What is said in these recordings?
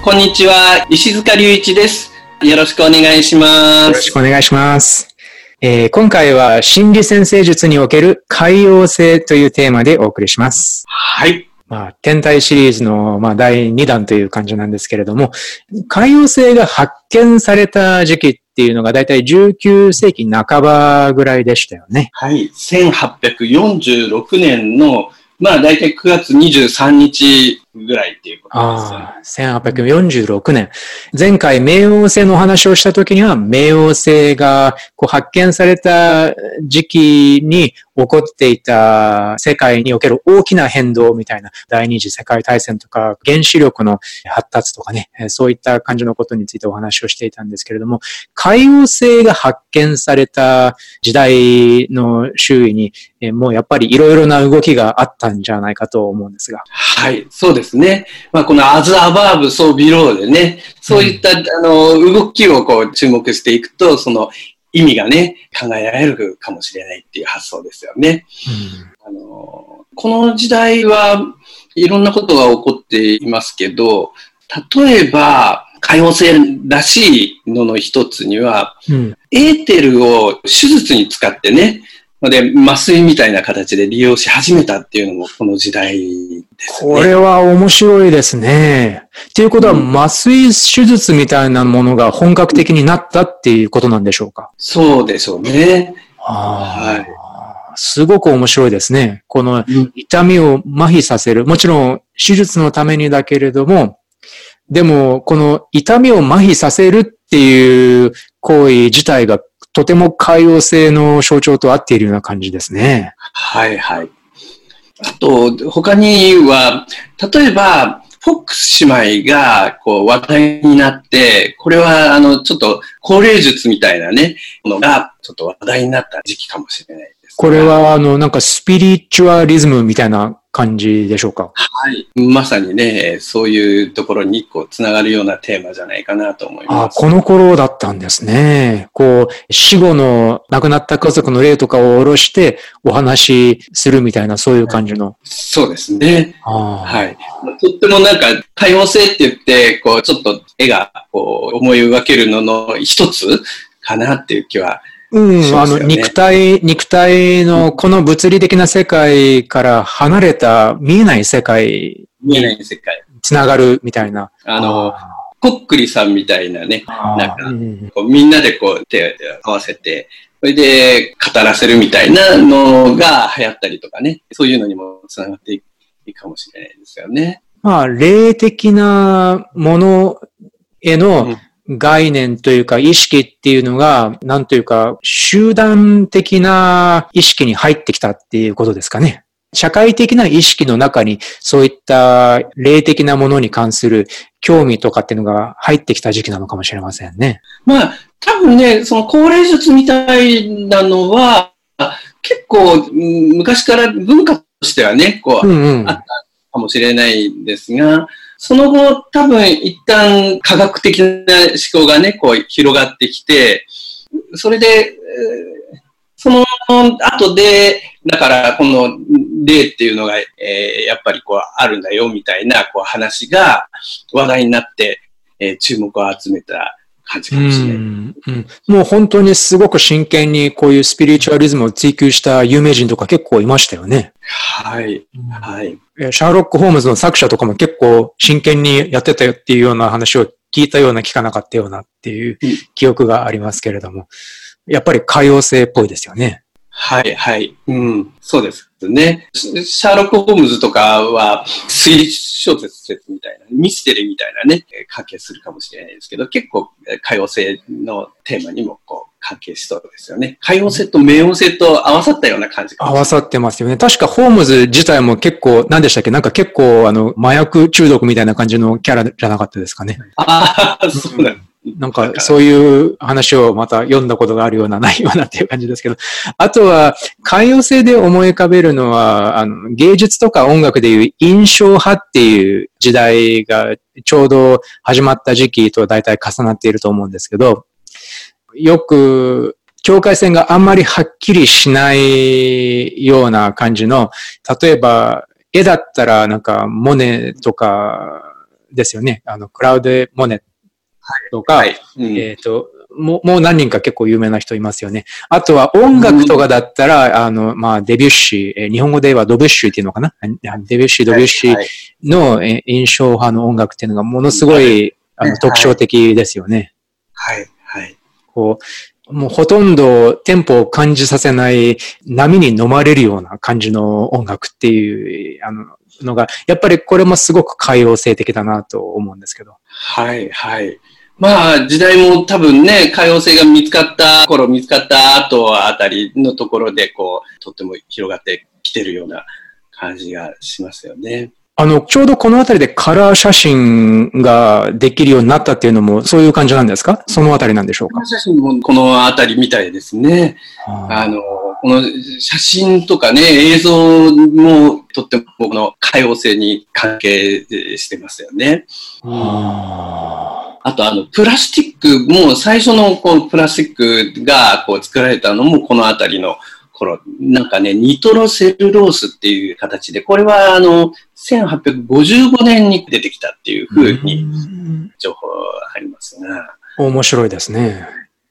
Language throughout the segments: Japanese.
こんにちは、石塚隆一です。よろしくお願いします。よろしくお願いします。えー今回は心理先生術における海洋性というテーマでお送りします。はい。まあ、天体シリーズの、まあ、第2弾という感じなんですけれども、海洋性が発見された時期っていうのがだいたい19世紀半ばぐらいでしたよね。はい。1846年の、まあ、だいたい9月23日ぐらいっていうことです。ああ、1846年。前回、冥王星のお話をした時には、冥王星がこう発見された時期に起こっていた世界における大きな変動みたいな、第二次世界大戦とか、原子力の発達とかね、えーそういった感じのことについてお話をしていたんですけれども、海王星が発見された時代の周囲に、えーもうやっぱりいろいろな動きがあったんじゃないかと思うんですが。はい。そうですね。まあ、このアズアバーブ、ソービローでね、そういった、あの、動きをこう注目していくと、その意味がね、考えられるかもしれないっていう発想ですよね。あの、この時代はいろんなことが起こっていますけど、例えば、海王星らしいのの一つには、うんエーテルを手術に使ってね、で、麻酔みたいな形で利用し始めたっていうのもこの時代ですね。これは面白いですね。っていうことは、うん麻酔手術みたいなものが本格的になったっていうことなんでしょうか？そうでしょうね。ああすごく面白いですね。このうん痛みを麻痺させる。もちろん手術のためにだけれども、でもこの痛みを麻痺させるっていう行為自体がとても海洋性の象徴と合っているような感じですね。はいはい。あと、他には、例えば、フォックス姉妹がこう話題になって、これはあの、ちょっと高齢術みたいなね、ものがちょっと話題になった時期かもしれないです。これはあのなんかスピリチュアリズムみたいな感じでしょうか？はい。まさにね、そういうところにこう、つながるようなテーマじゃないかなと思いあます。この頃だったんですね。こう、死後の亡くなった家族の霊とかを下ろしてお話しするみたいなそういう感じの。そうですね。ああはい。とってもなんか、多様性って言って、こう、ちょっと絵が、こう、思い描けるのの一つかなっていう気は。うん、あの、肉体、肉体のこの物理的な世界から離れた見えない世界見えない世界。つながるみたいな。あの、コックリさんみたいなね、あなんかーうんこうみんなでこう手を合わせて、それで語らせるみたいなのが流行ったりとかね、そういうのにもつながっていくかもしれないですよね。まあ、霊的なものへうのん概念というか意識っていうのが、なんというか、集団的な意識に入ってきたっていうことですかね。社会的な意識の中にそういった霊的なものに関する興味とかっていうのが入ってきた時期なのかもしれませんね。まあ、多分ね、その高齢術みたいなのは、結構うん昔から文化としてはね、こう、うんうん。あかもしれないんですが、その後多分一旦科学的な思考がね、こう広がってきて、それで、えーその後で、だからこの例っていうのが、えーやっぱりこうあるんだよみたいなこう話が話題になって、えー注目を集めた感じかもしれない。うんうんもう本当にすごく真剣にこういうスピリチュアリズムを追求した有名人とか結構いましたよね。はい。はい。えシャーロック・ホームズの作者とかも結構真剣にやってたよっていうような話を聞いたような聞かなかったようなっていううん記憶がありますけれども、やっぱり海洋性っぽいですよね。はい、はい。うん、そうですね。シシャーロック・ホームズとかは推理小説みたいな、ミステリーみたいなね、えー関係するかもしれないですけど、結構、えー多様性のテーマにもこう、関係しそうですよね。海洋性と冥王性と合わさったような感じ合わさってますよね。確かホームズ自体も結構、何でしたっけ？なんか結構、あの、麻薬中毒みたいな感じのキャラじゃなかったですかね。ああ、そうなんなんか、そういう話をまた読んだことがあるような、ないようなっていう感じですけど。あとは、海洋性で思い浮かべるのは、あの、芸術とか音楽でいう印象派っていう時代がちょうど始まった時期と大体重なっていると思うんですけど、よく、境界線があんまりはっきりしないような感じの、例えば、絵だったらなんか、モネとかですよね。あの、クラウド・モネとか、はいうんえっ、と、もう、もう何人か結構有名な人いますよね。あとは音楽とかだったら、あの、まあ、デビュッシー、えー日本語ではドビュッシーっていうのかな？デビュッシー、ドビュッシーはいの、えー印象派の音楽っていうのがものすごい、あのはい特徴的ですよね。はい。こう、もうほとんどテンポを感じさせない波に飲まれるような感じの音楽っていう、あの、のが、やっぱりこれもすごく海洋性的だなと思うんですけど。はい。はい。まあ、時代も多分ね、海洋性が見つかった頃、見つかった後あたりのところで、こう、とっても広がってきてるような感じがしますよね。あの、ちょうどこのあたりでカラー写真ができるようになったっていうのもそういう感じなんですか？そのあたりなんでしょうか？写真もこのあたりみたいですね。あの、この写真とかね、映像もとってもこの海洋性に関係してますよね。ああとあの、プラスチックも最初のこのプラスチックがこう作られたのもこのあたりの頃、なんかね、ニトロセルロースっていう形で、これはあの、1855年に出てきたっていうふうにん情報ありますが、面白いですね。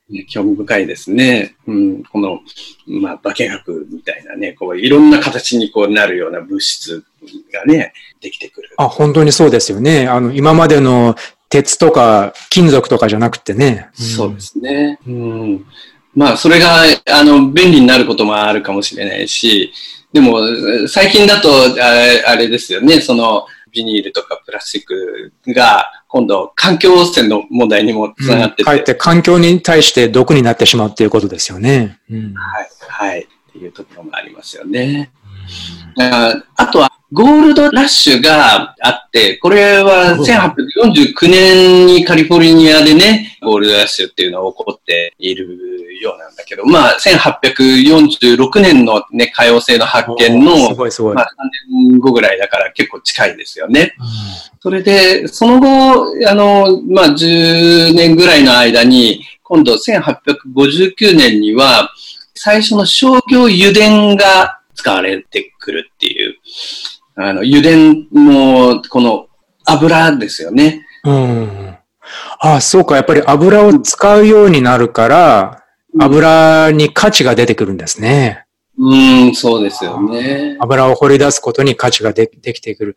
ね興味深いですね。うん、この、まあ、化学みたいなね、こう、いろんな形にこうなるような物質がね、できてくる。あ、本当にそうですよね。あの、今までの鉄とか金属とかじゃなくてね。そうですね。うん。まあ、それが、あの、便利になることもあるかもしれないし、でも、最近だと、ああれですよね、その、ビニールとかプラスチックが、今度、環境汚染の問題にもつながってて、かえって環境に対して毒になってしまうっていうことですよね。うん。はい、はい、っていうところもありますよね。ああとは、ゴールドラッシュがあって、これは1849年にカリフォルニアでね、ゴールドラッシュっていうのが起こっているようなんだけど、まあ、1846年のね、海洋性の発見のす、ご。まあ、3年後ぐらいだから結構近いですよね。それで、その後、あの、まあ、10年ぐらいの間に、今度1859年には、最初の商業油田が使われてくるっていう、あの、油田の、この油ですよね。うん。あ、そうか。やっぱり油を使うようになるから、油に価値が出てくるんですね。うん、そうですよね。油を掘り出すことに価値がでできてくる。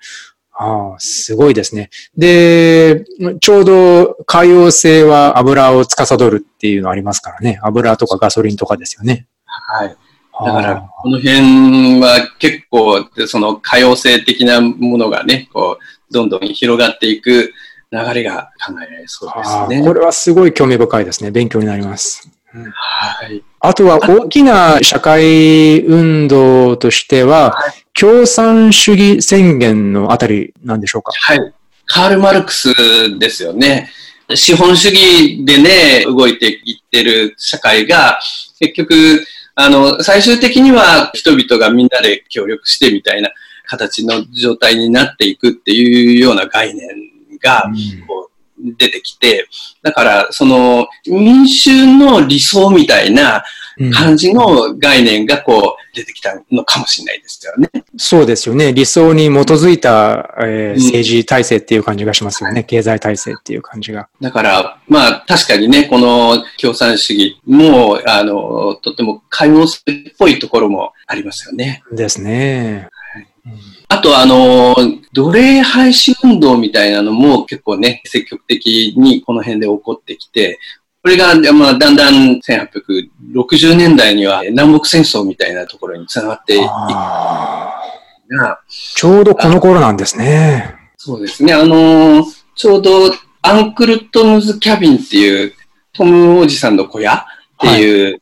ああ、すごいですね。で、ちょうど海洋性は油を司るっていうのありますからね。油とかガソリンとかですよね。はい。だかあら、この辺は結構、その可用性的なものがね、こう、どんどん広がっていく流れが考えられそうですね。あこれはすごい興味深いですね。勉強になります。はい。あとは大きな社会運動としては、共産主義宣言のあたりなんでしょうか？はい。カール・マルクスですよね。資本主義でね、動いていってる社会が、結局、あの、最終的には人々がみんなで協力してみたいな形の状態になっていくっていうような概念が、こう出てきて、だから、その、民衆の理想みたいなうん感じの概念がこう出てきたのかもしれないですよね。そうですよね。理想に基づいた、えーうん政治体制っていう感じがしますよね。経済体制っていう感じが。だから、まあ確かにね、この共産主義も、あの、とっても海洋性っぽいところもありますよね。ですね。あと、あの、奴隷廃止運動みたいなのも結構ね、積極的にこの辺で起こってきて、これが、まあ、だんだん1860年代には南北戦争みたいなところにつながっていく。ちょうどこの頃なんですね。そうですね。あのーちょうどアンクルトムズ・キャビンっていうトムおじさんの小屋っていう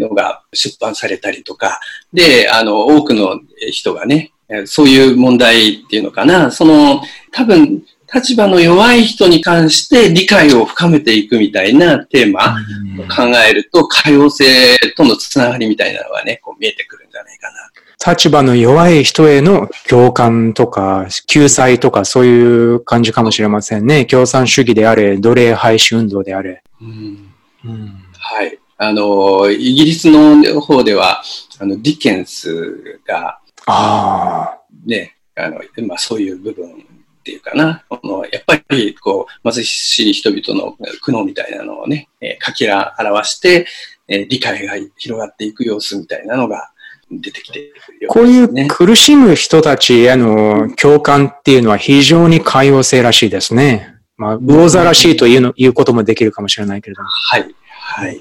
のが出版されたりとか、で、あの、多くの人がね、そういう問題っていうのかな、その、多分、立場の弱い人に関して理解を深めていくみたいなテーマを考えると、多様性とのつながりみたいなのがね、こう見えてくるんじゃないかな。立場の弱い人への共感とか、救済とか、そういう感じかもしれませんね。共産主義であれ、奴隷廃止運動であれ。うん、うん、はい。あの、イギリスの方では、あの、ディケンスが、ああ。ね、あの、まあそういう部分っていうかな、このやっぱりこう貧しい人々の苦悩みたいなのをね、えー、書き表して、えー、理解が広がっていく様子みたいなのが出てきているようです、ね、こういう苦しむ人たちへの共感っていうのは非常に寛容性らしいですね。まあ、魚座らしいというの、言うこともできるかもしれないけれども。はい。はい。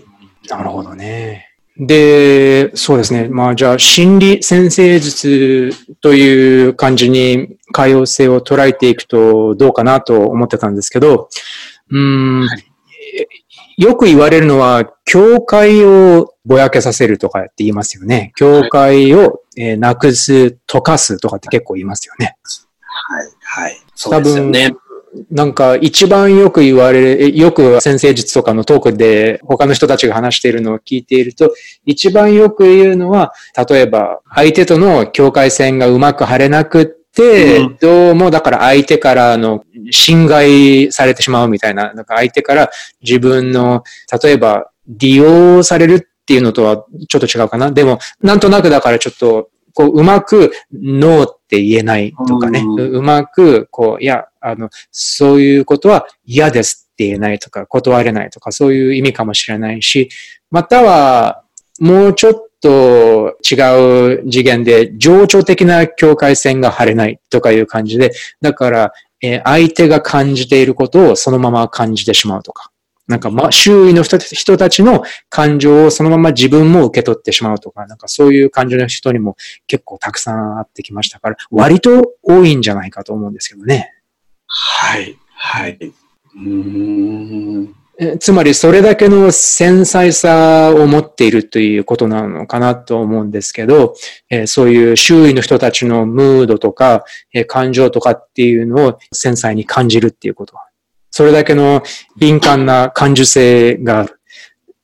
なるほどね。で、そうですね。まあじゃあ、心理先生術という感じに可用性を捉えていくとどうかなと思ってたんですけど、うん、はい、よく言われるのは、教会をぼやけさせるとかって言いますよね。教会を、えなくす、溶かすとかって結構言いますよね。はい、はい。そうですよね。なんか一番よく言われる、よく先生術とかのトークで他の人たちが話しているのを聞いていると、一番よく言うのは、例えば相手との境界線がうまく張れなくって、うん、どうもだから相手からの侵害されてしまうみたいな、なんか相手から自分の、例えば利用されるっていうのとはちょっと違うかな。でも、なんとなくだからちょっとこう、うまくノーって言えないとかね、ううまく、こう、いや、あの、そういうことは嫌ですって言えないとか、断れないとか、そういう意味かもしれないし、または、もうちょっと違う次元で、情緒的な境界線が張れないとかいう感じで、だから、えー、相手が感じていることをそのまま感じてしまうとか。なんか、ま、周囲の人人たちの感情をそのまま自分も受け取ってしまうとか、なんかそういう感情の人にも結構たくさんあってきましたから、割と多いんじゃないかと思うんですけどね。はい、はい。うんつまりそれだけの繊細さを持っているということなのかなと思うんですけど、えー、そういう周囲の人たちのムードとか、えー、感情とかっていうのを繊細に感じるっていうこと。それだけの敏感な感受性がある。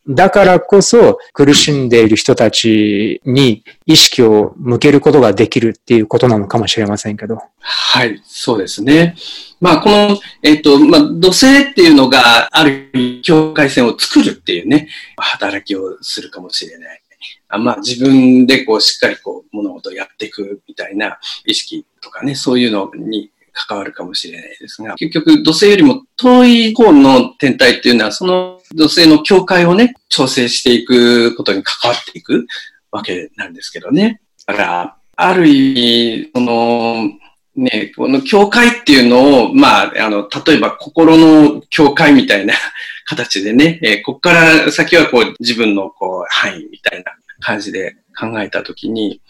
だからこそ苦しんでいる人たちに意識を向けることができるっていうことなのかもしれませんけど。はい、そうですね。まあ、この、えっ、と、まあ、土星っていうのがある境界線を作るっていうね、働きをするかもしれない。あまあ、自分でこう、しっかりこう、物事をやっていくみたいな意識とかね、そういうのに関わるかもしれないですが、結局土星よりも遠い方の天体っていうのは、その土星の境界をね、調整していくことに関わっていくわけなんですけどね。だから、ある意味、その、ね、この境界っていうのを、まあ、あの、例えば心の境界みたいな形でね、えー、ここから先はこう自分のこう範囲みたいな感じで考えたときに、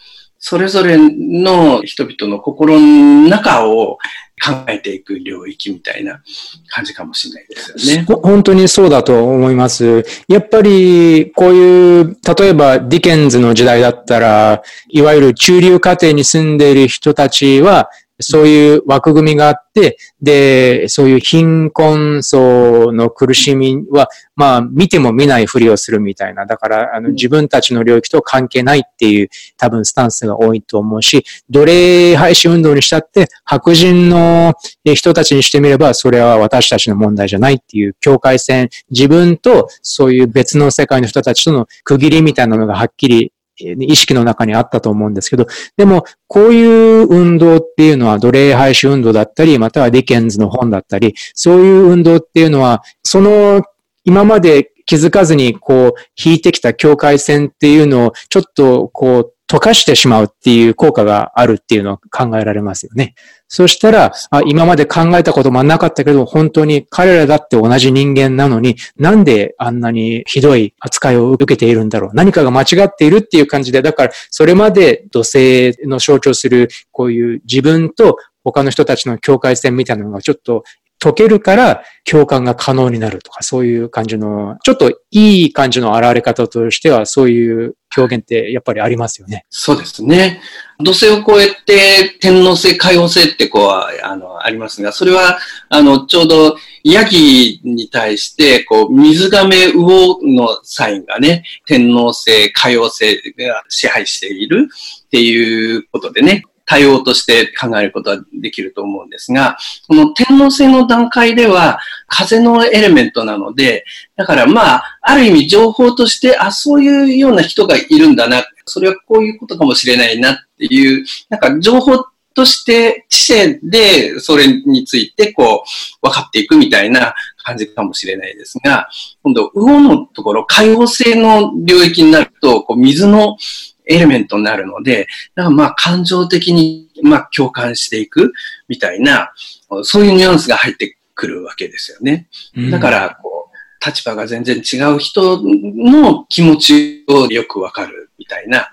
それぞれの人々の心の中を考えていく領域みたいな感じかもしれないですよね。本当にそうだと思います。やっぱりこういう、例えばディケンズの時代だったら、いわゆる中流家庭に住んでいる人たちは、そういう枠組みがあって、で、そういう貧困層の苦しみは、まあ、見ても見ないふりをするみたいな。だから、あの、自分たちの領域と関係ないっていう、多分スタンスが多いと思うし、奴隷廃止運動にしたって、白人の人たちにしてみれば、それは私たちの問題じゃないっていう境界線、自分とそういう別の世界の人たちとの区切りみたいなのがはっきり意識の中にあったと思うんですけど、でも、こういう運動っていうのは奴隷廃止運動だったり、またはディケンズの本だったり、そういう運動っていうのは、その今まで気づかずにこう引いてきた境界線っていうのをちょっとこう溶かしてしまうっていう効果があるっていうのを考えられますよね。そしたら、あ今まで考えたこともなかったけど、本当に彼らだって同じ人間なのに、なんであんなにひどい扱いを受けているんだろう。何かが間違っているっていう感じで、だから、それまで土星の象徴する、こういう自分と他の人たちの境界線みたいなのがちょっと解けるから共感が可能になるとか、そういう感じの、ちょっといい感じの現れ方としては、そういう表現ってやっぱりありますよね。そうですね。土星を超えて天皇星、海王星ってこう、あの、ありますが、それは、あの、ちょうどヤギに対して、こう、水亀魚のサインがね、天皇星、海王星が支配しているっていうことでね、対応として考えることはできると思うんですが、この天皇星の段階では風のエレメントなので、だからまあ、ある意味情報として、あ、そういうような人がいるんだな、それはこういうことかもしれないなっていう、なんか情報として知性でそれについてこう分かっていくみたいな感じかもしれないですが、今度、魚のところ、海洋性の領域になると、こう水のエレメントになるので、だからまあ感情的にまあ共感していくみたいな、そういうニュアンスが入ってくるわけですよね。だから、こう、立場が全然違う人の気持ちをよくわかるみたいな、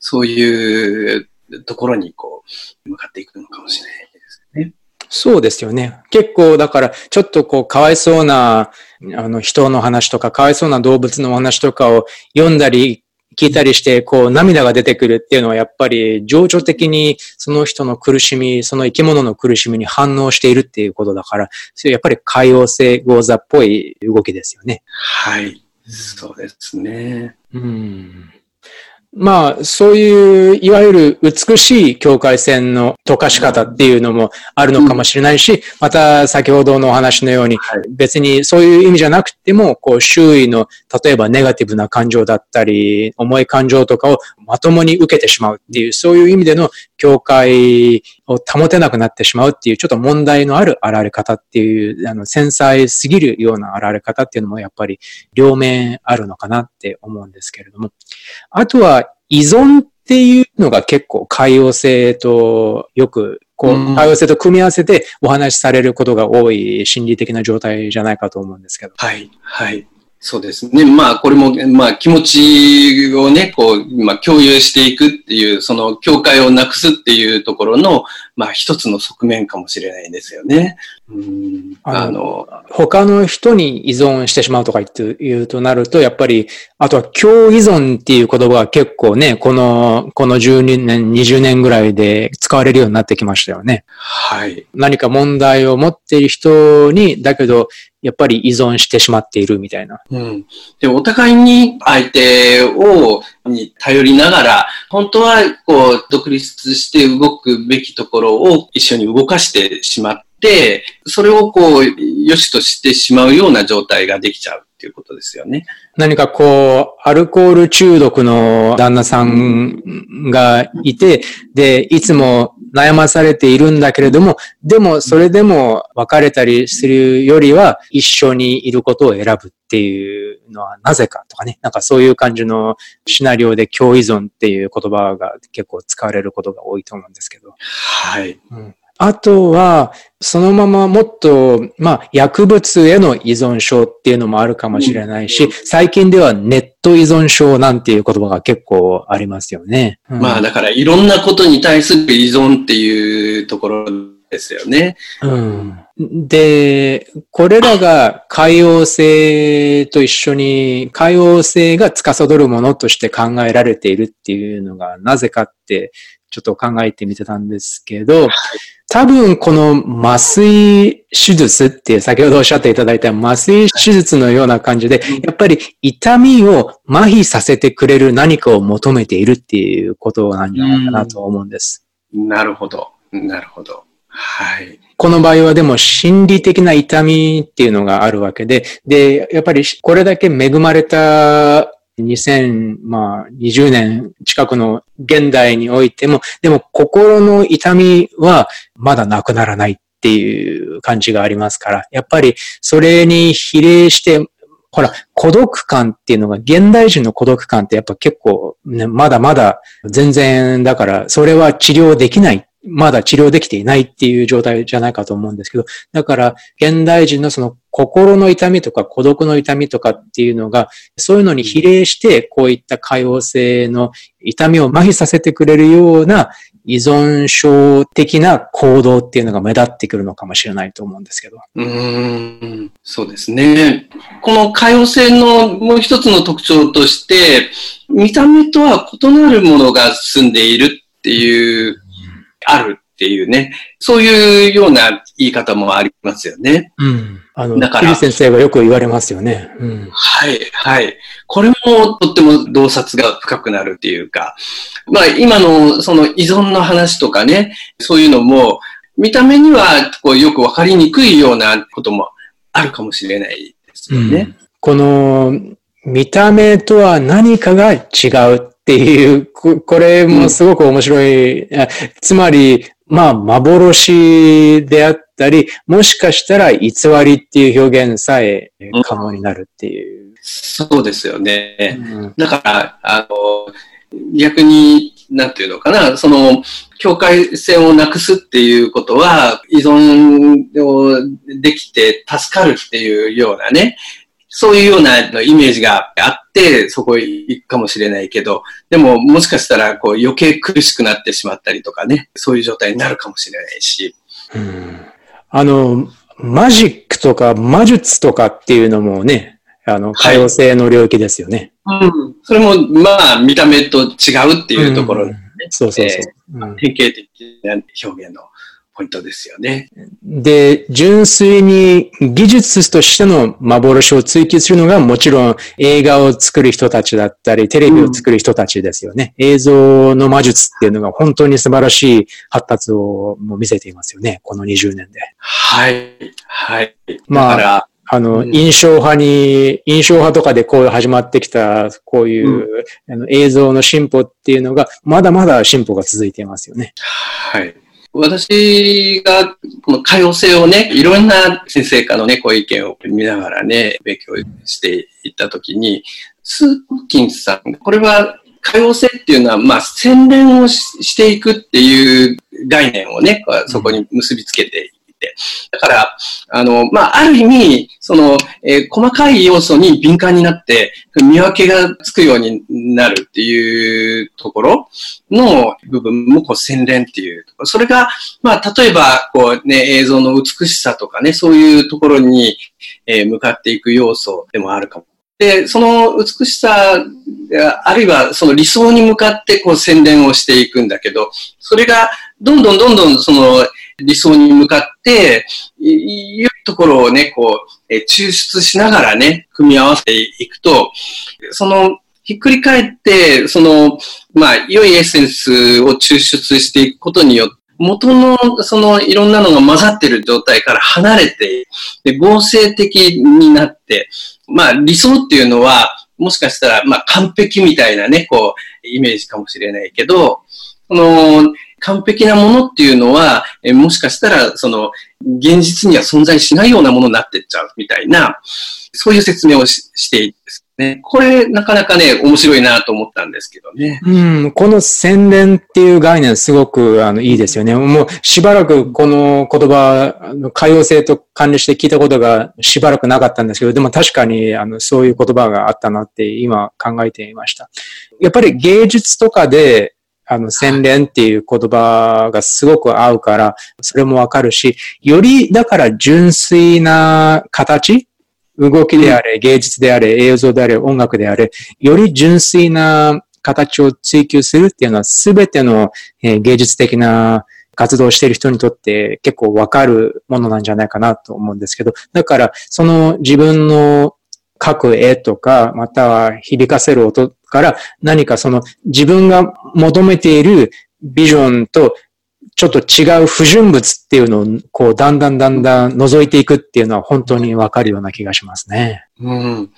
そういうところにこう、向かっていくのかもしれないですね。そうですよね。結構、だから、ちょっとこう、かわいそうな、あの、人の話とか、かわいそうな動物の話とかを読んだり、聞いたりして、こう、涙が出てくるっていうのは、やっぱり、情緒的にその人の苦しみ、その生き物の苦しみに反応しているっていうことだから、それやっぱり海洋性ゴーザっぽい動きですよね。はい。そうですね。うん。まあ、そういう、いわゆる美しい境界線の溶かし方っていうのもあるのかもしれないし、また先ほどのお話のように、別にそういう意味じゃなくても、こう、周囲の、例えばネガティブな感情だったり、重い感情とかをまともに受けてしまうっていう、そういう意味での境界を保てなくなってしまうっていう、ちょっと問題のある現れ方っていう、あの、繊細すぎるような現れ方っていうのもやっぱり両面あるのかなって思うんですけれども。あとは、依存っていうのが結構海洋性とよく、こう、海洋性と組み合わせてお話しされることが多い心理的な状態じゃないかと思うんですけど。はい、はい。そうですね。まあ、これも、まあ、気持ちをね、こう、今、共有していくっていう、その境界をなくすっていうところの、まあ、一つの側面かもしれないですよね。うんあの、他の人に依存してしまうとか言って言うとなると、やっぱり、あとは共依存っていう言葉は結構ね、この、この12年、20年ぐらいで使われるようになってきましたよね。はい。何か問題を持っている人に、だけど、やっぱり依存してしまっているみたいな。うん。で、お互いに相手を、に頼りながら、本当は、こう、独立して動くべきところを一緒に動かしてしまって、それをこう、良しとしてしまうような状態ができちゃうっていうことですよね。何かこう、アルコール中毒の旦那さんがいて、で、いつも悩まされているんだけれども、でもそれでも別れたりするよりは一緒にいることを選ぶっていうのはなぜかとかね、なんかそういう感じのシナリオで共依存っていう言葉が結構使われることが多いと思うんですけど。はい。うんあとは、そのままもっと、まあ、薬物への依存症っていうのもあるかもしれないし、最近ではネット依存症なんていう言葉が結構ありますよね。うん、まあ、だからいろんなことに対する依存っていうところですよね。うん。で、これらが海洋性と一緒に、海洋性が司るものとして考えられているっていうのがなぜかってちょっと考えてみてたんですけど、多分この麻酔手術って先ほどおっしゃっていただいた麻酔手術のような感じで、やっぱり痛みを麻痺させてくれる何かを求めているっていうことなんじゃないかなと思うんです。なるほど。なるほど。はい。この場合はでも心理的な痛みっていうのがあるわけで、で、やっぱりこれだけ恵まれた2020年近くの現代においても、でも心の痛みはまだなくならないっていう感じがありますから、やっぱりそれに比例して、ほら、孤独感っていうのが、現代人の孤独感ってやっぱ結構、ね、まだまだ全然、だから、それは治療できないまだ治療できていないっていう状態じゃないかと思うんですけど、だから、現代人のその心の痛みとか孤独の痛みとかっていうのが、そういうのに比例して、こういった可用性の痛みを麻痺させてくれるような依存症的な行動っていうのが目立ってくるのかもしれないと思うんですけど。うーん、そうですね。この可用性のもう一つの特徴として、見た目とは異なるものが住んでいるっていう、あるっていうね、そういうような言い方もありますよね。うん。あの、だから先生がよく言われますよね。うん。はい、はい。これもとっても洞察が深くなるっていうか、まあ今のその依存の話とかね、そういうのも、見た目にはこうよくわかりにくいようなこともあるかもしれないですよね。この、見た目とは何かが違うっていう、ここれもすごく面白い。あつまり、まあ、幻であったり、もしかしたら偽りっていう表現さえ可能になるっていう。そうですよね。うんだから、あの、逆に、なんていうのかな、その、境界線をなくすっていうことは、依存をできて助かるっていうようなね、そういうようなイメージがあって、そこへ行くかもしれないけど、でももしかしたらこう余計苦しくなってしまったりとかね、そういう状態になるかもしれないし。うんあの、マジックとか魔術とかっていうのもね、あの、可用性の領域ですよね。うん。それも、まあ、見た目と違うっていうところ、うんそうそうそう。うん典型的な表現のポイントですよね。で、純粋に技術としての幻を追求するのがもちろん映画を作る人たちだったり、テレビを作る人たちですよね。映像の魔術っていうのが本当に素晴らしい発達をもう見せていますよね。この20年で。はい。はい。まああの、うん印象派に、印象派とかでこう始まってきた、こういう、あの映像の進歩っていうのが、まだまだ進歩が続いていますよね。はい。私が、この多様性をね、いろんな先生からのね、ご意見を見ながらね、勉強していったときに、スーキンさん、これは多様性っていうのは、まあ、洗練をししていくっていう概念をね、そこに結びつけていて、だから、あの、まあ、ある意味、その、えー細かい要素に敏感になって、見分けがつくようになるっていうところの部分も、こう、洗練っていう。それが、まあ、例えば、こうね、映像の美しさとかね、そういうところに、え向かっていく要素でもあるかも。で、その美しさ、あるいはその理想に向かってこう洗練をしていくんだけど、それがどんどんどんどんその理想に向かって、い良いところをね、こう、抽出しながらね、組み合わせていくと、その、ひっくり返って、その、まあ、良いエッセンスを抽出していくことによって、元の、その、いろんなのが混ざってる状態から離れて、で、合成的になって、まあ、理想っていうのは、もしかしたら、まあ、完璧みたいなね、こう、イメージかもしれないけど、その、完璧なものっていうのは、えもしかしたら、その、現実には存在しないようなものになってっちゃうみたいな、そういう説明をししていいですね。これ、なかなかね、面白いなと思ったんですけどね。うん、この洗練っていう概念すごくあのいいですよね。もうしばらくこの言葉、あの可用性と関連して聞いたことがしばらくなかったんですけど、でも確かにあのそういう言葉があったなって今考えていました。やっぱり芸術とかであの洗練っていう言葉がすごく合うから、それもわかるし、よりだから純粋な形動きであれ、芸術であれ、映像であれ、音楽であれ、より純粋な形を追求するっていうのは、すべての、え芸術的な活動をしている人にとって結構わかるものなんじゃないかなと思うんですけど、だから、その自分の描く絵とか、または響かせる音から何かその自分が求めているビジョンとちょっと違う不純物っていうのをこうだんだんだんだん覗いていくっていうのは本当にわかるような気がしますね。うん。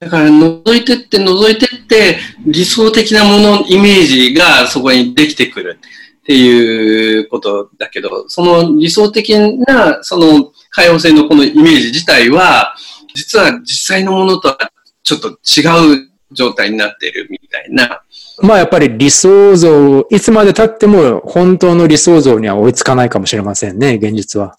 だから、覗いてって、覗いてって、理想的なもの、イメージがそこにできてくるっていうことだけど、その理想的な、その、可用性のこのイメージ自体は、実は実際のものとはちょっと違う状態になっているみたいな。まあやっぱり理想像、いつまで経っても本当の理想像には追いつかないかもしれませんね、現実は。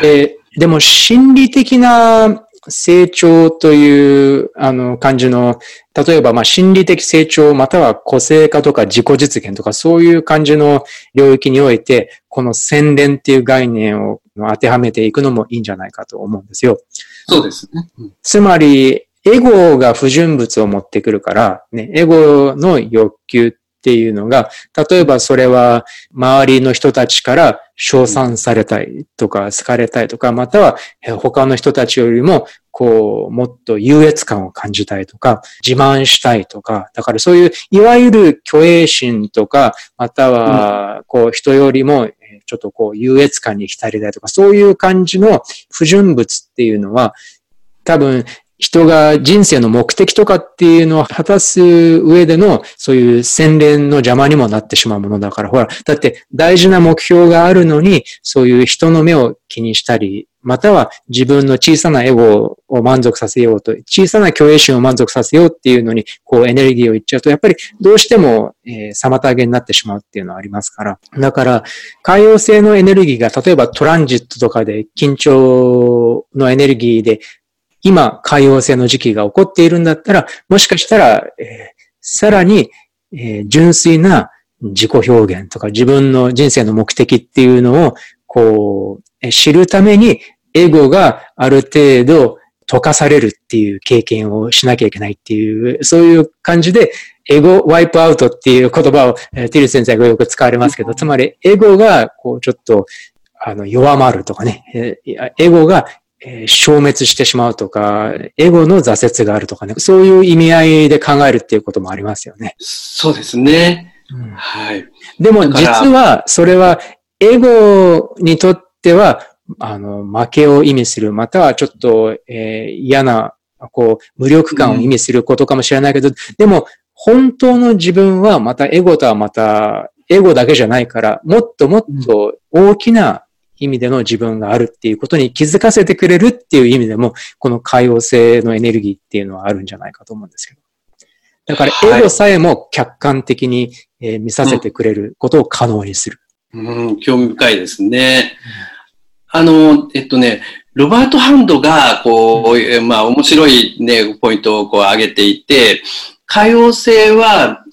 ででも心理的な成長というあの感じの、例えばまあ心理的成長または個性化とか自己実現とかそういう感じの領域において、この洗練っていう概念を当てはめていくのもいいんじゃないかと思うんですよ。そうですね。つまり、エゴが不純物を持ってくるから、ね、エゴの欲求っていうのが、例えばそれは周りの人たちから称賛されたいとか、好かれたいとか、または他の人たちよりも、こう、もっと優越感を感じたいとか、自慢したいとか、だからそういう、いわゆる虚栄心とか、または、こう、人よりも、ちょっとこう、優越感に浸りたいとか、そういう感じの不純物っていうのは、多分、人が人生の目的とかっていうのを果たす上での、そういう洗練の邪魔にもなってしまうものだから、ほら、だって大事な目標があるのに、そういう人の目を気にしたり、または自分の小さなエゴを満足させようと、小さな虚栄心を満足させようっていうのに、こうエネルギーをいっちゃうと、やっぱりどうしても、え、妨げになってしまうっていうのはありますから。だから、海洋性のエネルギーが、例えばトランジットとかで緊張のエネルギーで今、海洋性の時期が起こっているんだったら、もしかしたら、えー、さらに、えー、純粋な自己表現とか自分の人生の目的っていうのを、こう、知るために、エゴがある程度溶かされるっていう経験をしなきゃいけないっていう、そういう感じで、エゴワイプアウトっていう言葉を、えー、ティル先生がよく使われますけど、つまり、エゴが、こう、ちょっと、あの、弱まるとかね、エゴがえ消滅してしまうとか、エゴの挫折があるとかね、そういう意味合いで考えるっていうこともありますよね。そうですね。うん、はい。でも実は、それは、エゴにとっては、あの、負けを意味する、またはちょっと、えー、嫌な、こう、無力感を意味することかもしれないけど、うん、でも、本当の自分はまたエゴとはまた、エゴだけじゃないから、もっともっと大きな意味での自分があるっていうことに気づかせてくれるっていう意味でも、この海洋性のエネルギーっていうのはあるんじゃないかと思うんですけど。だから、エゴさえも客観的に見させてくれることを可能にする。うん、興味深いですね。あの、えっとね、ロバート・ハンドが、こう、まあ、面白いね、ポイントをこう上げていて、海洋性は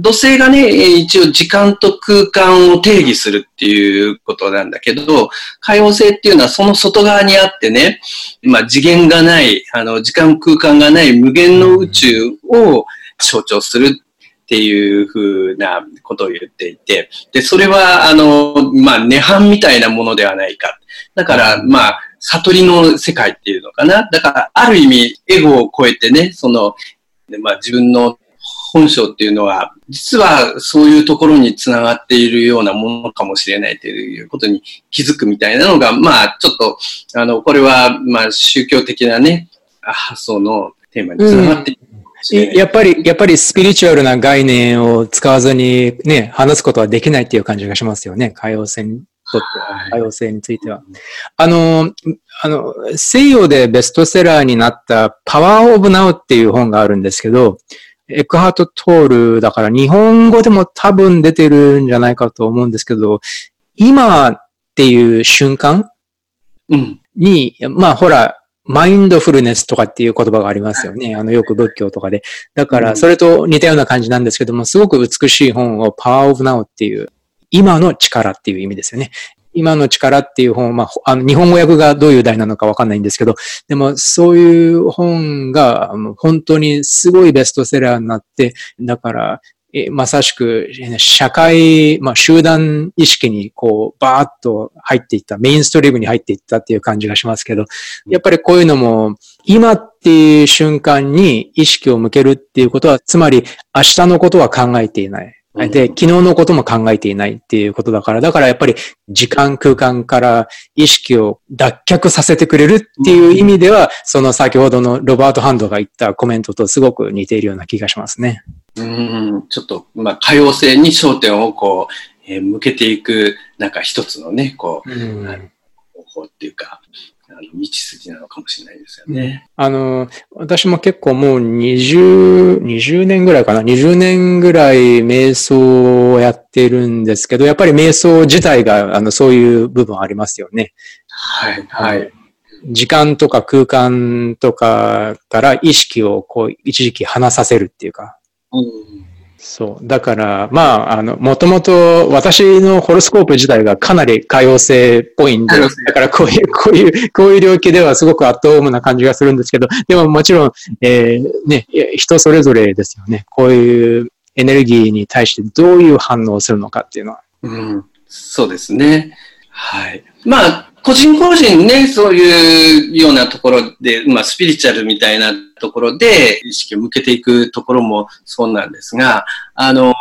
土星がね、一応時間と空間を定義するっていうことなんだけど、海王星っていうのはその外側にあってね、まあ次元がない、あの、時間空間がない無限の宇宙を象徴するっていうふうなことを言っていて、で、それは、あの、まあ、涅槃みたいなものではないか。だから、まあ、悟りの世界っていうのかな。だから、ある意味、エゴを超えてね、その、まあ、自分の本性っていうのは、実はそういうところにつながっているようなものかもしれないということに気づくみたいなのが、まあ、ちょっと、あの、これは、まあ、宗教的なね、発想のテーマにつながっている。うん、やっぱり、やっぱりスピリチュアルな概念を使わずにね、話すことはできないっていう感じがしますよね。海洋性にとっては、海洋性については。あの、あの、西洋でベストセラーになったパワーオブナウっていう本があるんですけど、エクハート・トールだから日本語でも多分出てるんじゃないかと思うんですけど、今っていう瞬間に、うん、まあほら、マインドフルネスとかっていう言葉がありますよね。あの、よく仏教とかで。だから、それと似たような感じなんですけども、すごく美しい本を Power of Now っていう、今の力っていう意味ですよね。今の力っていう本、まあ、あの、日本語訳がどういう題なのかわかんないんですけど、でも、そういう本が、本当にすごいベストセラーになって、だから、えまさしく、社会、まあ、集団意識にこう、バーッと入っていった、メインストリームに入っていったっていう感じがしますけど、やっぱりこういうのも、今っていう瞬間に意識を向けるっていうことは、つまり明日のことは考えていない。で、昨日のことも考えていないっていうことだから、だからやっぱり時間空間から意識を脱却させてくれるっていう意味では、その先ほどのロバート・ハンドが言ったコメントとすごく似ているような気がしますね。うん、ちょっと、まあ、多様性に焦点をこう、えー、向けていく、なんか一つのね、こう、うん、方法っていうか、あの道筋なのかもしれないですよね。あの、私も結構もう20、20年ぐらいかな。20年ぐらい瞑想をやってるんですけど、やっぱり瞑想自体が、あの、そういう部分ありますよね。はい、はい。時間とか空間とかから意識をこう一時期離させるっていうか。うんそう。だから、まあ、あの、もともと私のホロスコープ自体がかなり可用性っぽいんで、だからこういう、こういう、こういう領域ではすごくアットホームな感じがするんですけど、でももちろん、えーね、人それぞれですよね。こういうエネルギーに対してどういう反応をするのかっていうのは。うん、そうですね。はい。まあ、個人個人ね、そういうようなところで、まあ、スピリチュアルみたいなところで意識を向けていくところもそうなんですが、あの、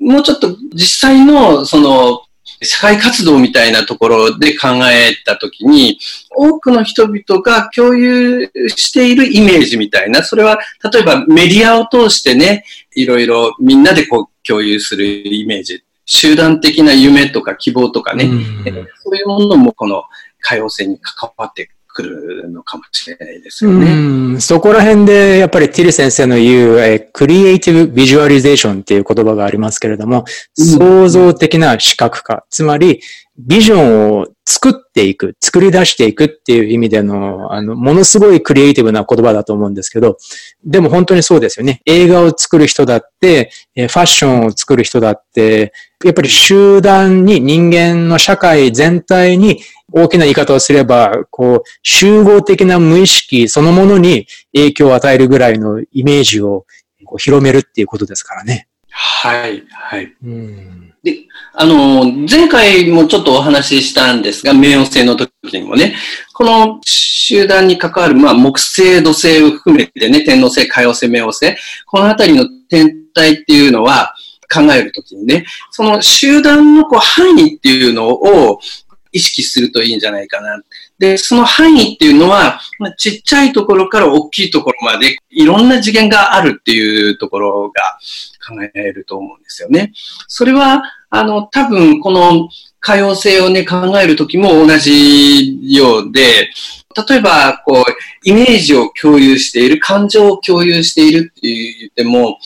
もうちょっと実際の、その、社会活動みたいなところで考えたときに、多くの人々が共有しているイメージみたいな、それは例えばメディアを通してね、いろいろみんなでこう共有するイメージ、集団的な夢とか希望とかね、うん。そういうものもこの多様性に関わってくるのかもしれないですよね。うん、そこら辺で、やっぱりティル先生の言う、えークリエイティブビジュアリゼーションっていう言葉がありますけれども、うん。創造的な視覚化、つまり、ビジョンを作っていく、作り出していくっていう意味での、あの、ものすごいクリエイティブな言葉だと思うんですけど、でも本当にそうですよね。映画を作る人だって、えーファッションを作る人だって、やっぱり集団に人間の社会全体に大きな言い方をすれば、こう、集合的な無意識そのものに影響を与えるぐらいのイメージをこう広めるっていうことですからね。はい、はい。うん。であの、前回もちょっとお話ししたんですが、冥王星の時にもね、この集団に関わる、まあ、木星、土星を含めてね、天王星、海王星、冥王星、このあたりの天体っていうのは考えるときにね、その集団のこう範囲っていうのを意識するといいんじゃないかな。で、その範囲っていうのは、まちっちゃいところから大きいところまで、いろんな次元があるっていうところが考えると思うんですよね。それは、あの、多分、この可用性をね、考えるときも同じようで、例えば、こう、イメージを共有している、感情を共有しているって言っても、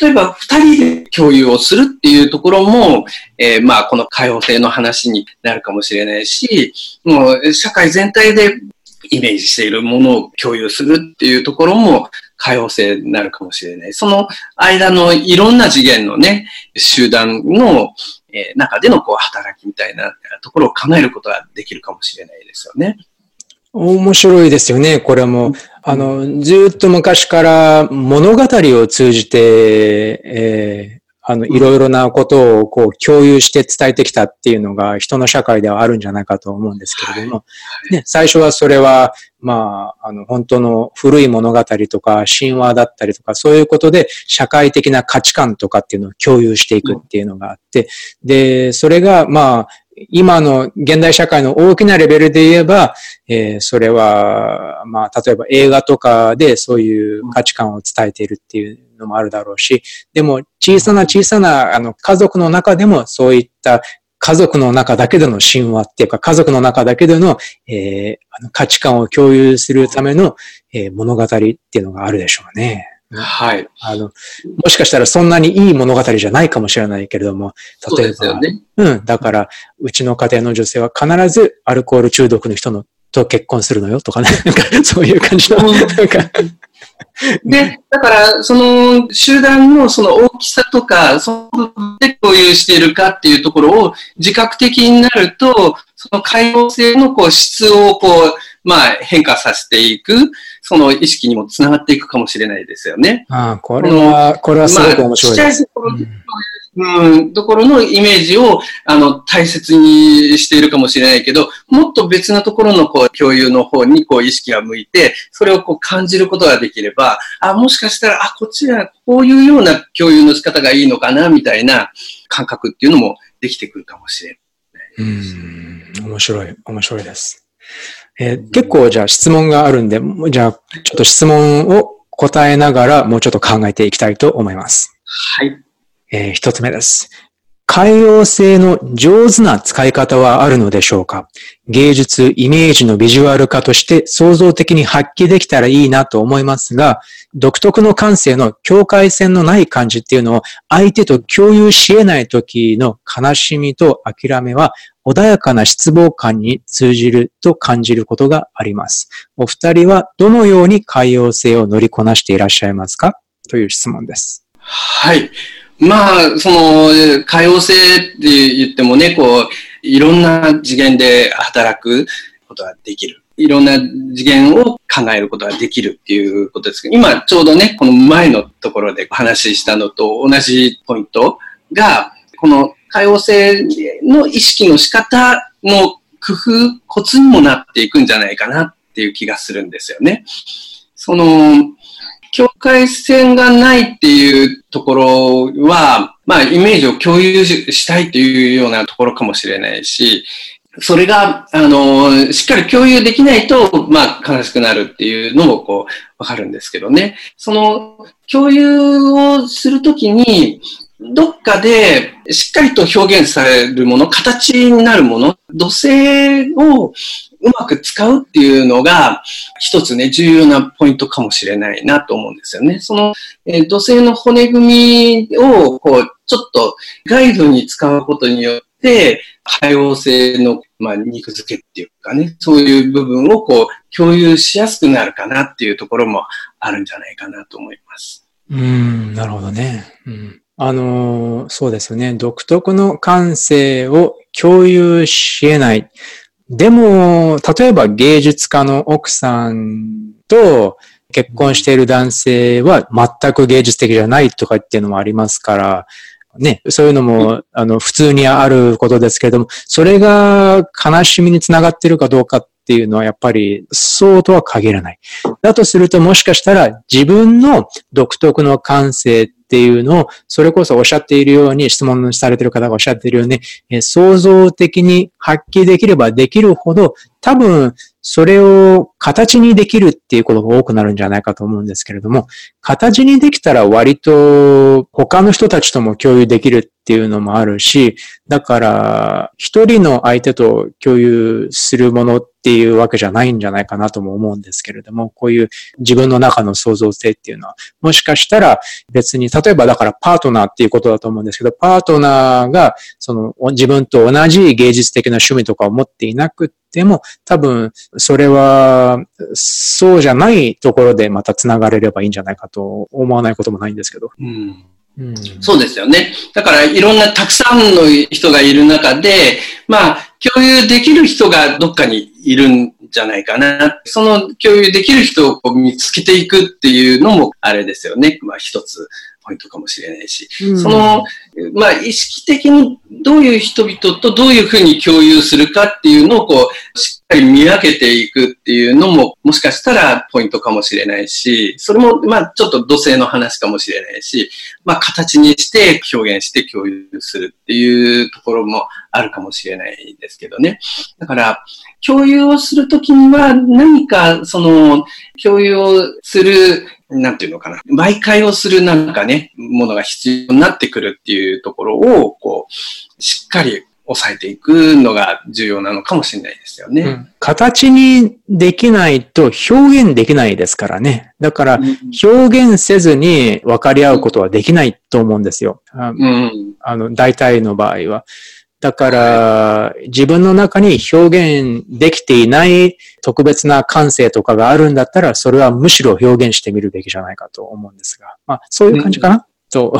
例えば、二人で共有をするっていうところも、えーまあ、この可用性の話になるかもしれないし、もう、社会全体でイメージしているものを共有するっていうところも、可用性になるかもしれない。その間のいろんな次元のね、集団の、中でのこう働きみたいなところを考えることができるかもしれないですよね。面白いですよね、これも。あの、ずっと昔から物語を通じて、えーあの、いろいろなことをこう共有して伝えてきたっていうのが人の社会ではあるんじゃないかと思うんですけれども、ね、最初はそれは、まあ、あの、本当の古い物語とか神話だったりとか、そういうことで社会的な価値観とかっていうのを共有していくっていうのがあって、で、それが、まあ、今の現代社会の大きなレベルで言えば、えーそれは、まあ、例えば映画とかでそういう価値観を伝えているっていうのもあるだろうし、でも小さな小さなあの家族の中でもそういった家族の中だけでの神話っていうか、家族の中だけでの,、えーあの価値観を共有するための、えー物語っていうのがあるでしょうね。はい。あの、もしかしたらそんなにいい物語じゃないかもしれないけれども、例えば、ですよね。うん。だから、うちの家庭の女性は必ずアルコール中毒の人のと結婚するのよとかね。なんかそういう感じの、うんなんか、で、だから、その集団のその大きさとか、その部分で共有しているかっていうところを自覚的になると、その開放性のこう質をこう、まあ変化させていく、その意識にもつながっていくかもしれないですよね。ああ、これは、これはすごく面白いです。まあ、うん、ところのイメージを、あの、大切にしているかもしれないけど、もっと別なところの、こう、共有の方に、こう、意識が向いて、それをこう、感じることができれば、あ、もしかしたら、あ、こっちは、こういうような共有の仕方がいいのかな、みたいな感覚っていうのもできてくるかもしれない。うん、面白い、面白いです。えー結構じゃあ質問があるんで、じゃあちょっと質問を答えながらもうちょっと考えていきたいと思います。はい。えー一つ目です。海洋性の上手な使い方はあるのでしょうか？芸術、イメージのビジュアル化として創造的に発揮できたらいいなと思いますが、独特の感性の境界線のない感じっていうのを相手と共有し得ない時の悲しみと諦めは穏やかな失望感に通じると感じることがあります。お二人はどのように海洋性を乗りこなしていらっしゃいますか？という質問です。はい。まあ、その、可用性って言ってもね、こう、いろんな次元で働くことができる。いろんな次元を考えることができるっていうことですけど、今ちょうどね、この前のところでお話ししたのと同じポイントが、この多様性の意識の仕方の工夫、コツにもなっていくんじゃないかなっていう気がするんですよね。その、境界線がないっていうところは、まあ、イメージを共有したいというようなところかもしれないし、それが、あの、しっかり共有できないと、まあ、悲しくなるっていうのも、こう、わかるんですけどね。その、共有をするときに、どっかでしっかりと表現されるもの、形になるもの、土星をうまく使うっていうのが、一つね、重要なポイントかもしれないなと思うんですよね。その、えー、土星の骨組みを、こう、ちょっとガイドに使うことによって、多様性の、まあ、肉付けっていうかね、そういう部分をこう、共有しやすくなるかなっていうところもあるんじゃないかなと思います。うん、なるほどね。うんあの、そうですよね。独特の感性を共有し得ない。でも、例えば芸術家の奥さんと結婚している男性は全く芸術的じゃないとかっていうのもありますから、ね、そういうのも、あの、普通にあることですけれども、それが悲しみにつながっているかどうかっていうのはやっぱりそうとは限らない。だとするともしかしたら自分の独特の感性っていうのを、それこそおっしゃっているように、質問されている方がおっしゃっているように、え創造的に発揮できればできるほど、多分、それを形にできるっていうことが多くなるんじゃないかと思うんですけれども、形にできたら割と他の人たちとも共有できるっていうのもあるし、だから一人の相手と共有するものっていうわけじゃないんじゃないかなとも思うんですけれども、こういう自分の中の創造性っていうのは、もしかしたら別に、例えばだからパートナーっていうことだと思うんですけど、パートナーがその自分と同じ芸術的な趣味とかを持っていなくても、多分それはそうじゃないところでまた繋がれればいいんじゃないかと思わないこともないんですけど。うんうん、そうですよね。だからいろんなたくさんの人がいる中で、まあ、共有できる人がどっかにいるんじゃないかな。その共有できる人をこう見つけていくっていうのもあれですよね。まあ一つポイントかもしれないし。うん、その、まあ意識的にどういう人々とどういうふうに共有するかっていうのをこう、しっかり見分けていくっていうのももしかしたらポイントかもしれないし、それもまあちょっと土星の話かもしれないし、まあ形にして表現して共有するっていうところもあるかもしれないですけどね。だから、共有をするときには何かその共有をするなんていうのかな、媒介をするなんかね、ものが必要になってくるっていうところを、こう、しっかり抑えていくのが重要なのかもしれないですよね。うん、形にできないと表現できないですからね。だから表現せずに分かり合うことはできないと思うんですよ。うん、あの、大体の場合は。だから、自分の中に表現できていない特別な感性とかがあるんだったら、それはむしろ表現してみるべきじゃないかと思うんですが。まあ、そういう感じかな、うんと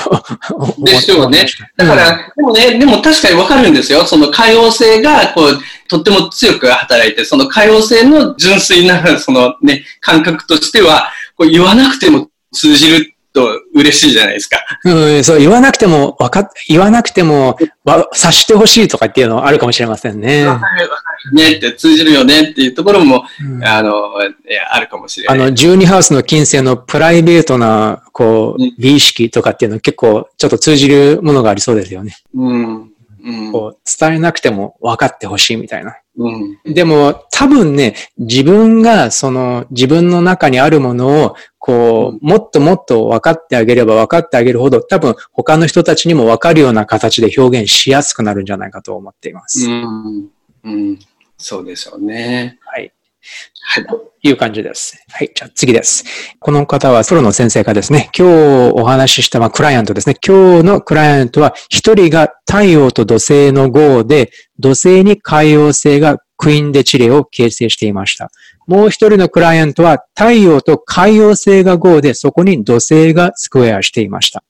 でしょうね。だから、でもね、でも確かにわかるんですよ。その可用性が、こう、とっても強く働いて、その可用性の純粋な、そのね、感覚としては、こう言わなくても通じると嬉しいじゃないですか。うん、そう、言わなくても、わか、言わなくても、わ、察してほしいとかっていうのはあるかもしれませんね。わかる、わかるねって通じるよねっていうところも、うん、あの、あるかもしれない。あの、12ハウスの金星のプライベートな、こう、美意識とかっていうのは結構、ちょっと通じるものがありそうですよね。うん。うん、こう伝えなくても分かってほしいみたいな。うん、でも多分ね、自分がその自分の中にあるものをこう、もっともっと分かってあげれば分かってあげるほど多分他の人たちにも分かるような形で表現しやすくなるんじゃないかと思っています。うん、うん、そうでしょうね。はい。はい。という感じです。はい。じゃあ次です。この方はプロの先生がですね、今日お話しした、クライアントですね。今日のクライアントは、一人が太陽と土星の号で、土星に海王星がクイーンで地霊を形成していました。もう一人のクライアントは、太陽と海王星が号で、そこに土星がスクエアしていました。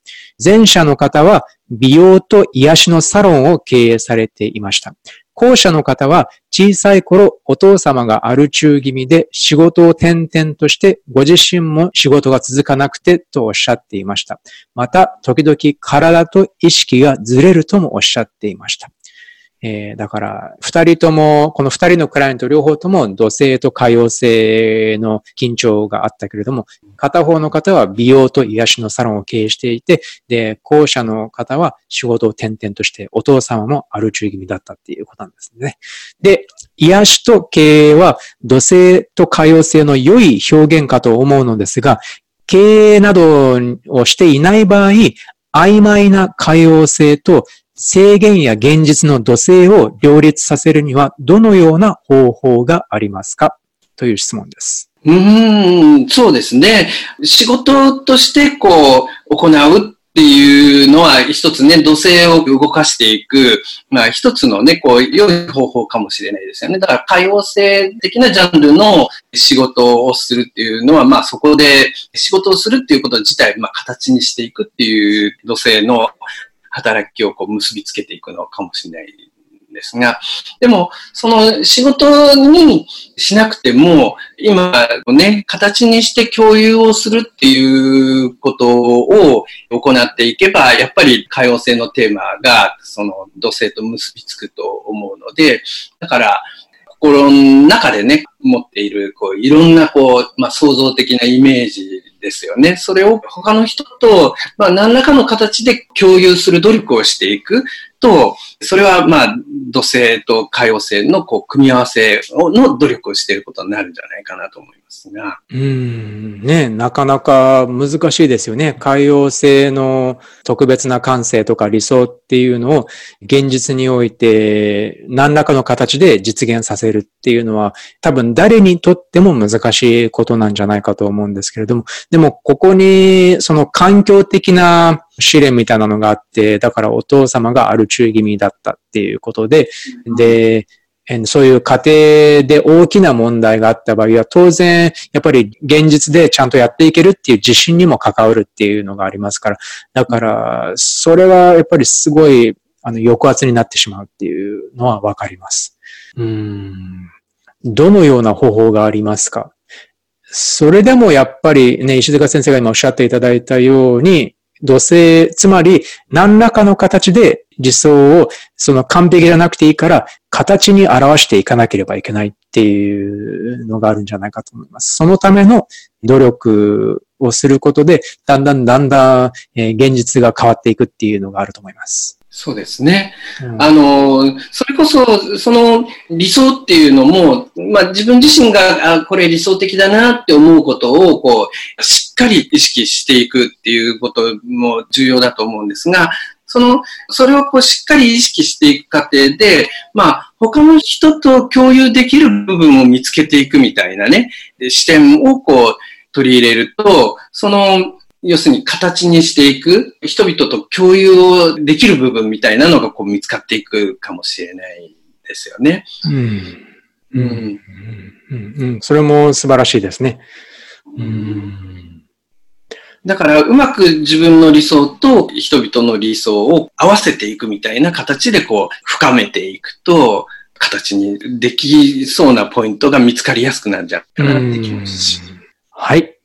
前者の方は、美容と癒しのサロンを経営されていました。後者の方は小さい頃お父様がアル中気味で仕事を転々としてご自身も仕事が続かなくてとおっしゃっていました。また時々体と意識がずれるともおっしゃっていました。えーだから、二人とも、この二人のクライアント両方とも土星と海王星の緊張があったけれども、片方の方は美容と癒しのサロンを経営していて、で、後者の方は仕事を転々として、お父様もアル中気味だったっていうことなんですね。で、癒しと経営は土星と海王星の良い表現かと思うのですが、経営などをしていない場合、曖昧な海王星と制限や現実の土星を両立させるにはどのような方法がありますか？という質問です。うん、そうですね。仕事としてこう、行うっていうのは一つね、土星を動かしていく、まあ一つのね、こう、良い方法かもしれないですよね。だから、海王星的なジャンルの仕事をするっていうのは、まあそこで仕事をするっていうこと自体、まあ形にしていくっていう土星の働きをこう結びつけていくのかもしれないですが、でも、その仕事にしなくても、今ね、形にして共有をするっていうことを行っていけば、やっぱり海王星のテーマが、その土星と結びつくと思うので、だから、心の中でね、持っている、こう、いろんな、こう、まあ、創造的なイメージですよね。それを他の人と、まあ、何らかの形で共有する努力をしていくと、それは、まあ、土星と海王星の、こう、組み合わせの努力をしていることになるんじゃないかなと思いますが。うん、ね、なかなか難しいですよね。海洋性の特別な感性とか理想っていうのを現実において何らかの形で実現させるっていうのは多分誰にとっても難しいことなんじゃないかと思うんですけれども、でもここにその環境的な試練みたいなのがあって、だからお父様がアル中気味だったっていうことで、で、そういう家庭で大きな問題があった場合は、当然、やっぱり現実でちゃんとやっていけるっていう自信にも関わるっていうのがありますから、だから、それはやっぱりすごい、あの、抑圧になってしまうっていうのはわかります。うん。どのような方法がありますか？それでもやっぱりね、石塚先生が今おっしゃっていただいたように、土星、つまり何らかの形で理想をその完璧じゃなくていいから形に表していかなければいけないっていうのがあるんじゃないかと思います。そのための努力をすることで、だんだんだんだん、えー現実が変わっていくっていうのがあると思います。そうですね。うんあの、それこそ、その理想っていうのも、まあ自分自身が、あ、これ理想的だなって思うことを、こう、しっかり意識していくっていうことも重要だと思うんですが、その、それをこうしっかり意識していく過程で、まあ他の人と共有できる部分を見つけていくみたいなね、で視点をこう取り入れると、その、要するに形にしていく、人々と共有をできる部分みたいなのがこう見つかっていくかもしれないですよね。うん。ううん。うん。うん。それも素晴らしいですね。うん。だから、うまく自分の理想と人々の理想を合わせていくみたいな形でこう深めていくと、形にできそうなポイントが見つかりやすくなるんじゃないかなって気もしはい。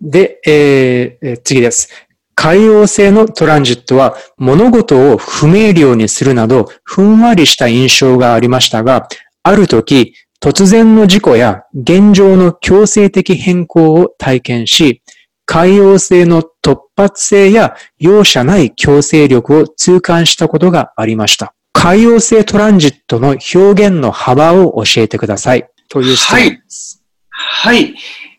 で、えーえー次です。海王星のトランジットは物事を不明瞭にするなど、ふんわりした印象がありましたが、ある時、突然の事故や現状の強制的変更を体験し、海洋性の突発性や容赦ない強制力を痛感したことがありました。海洋性トランジットの表現の幅を教えてください。という質問です。はい。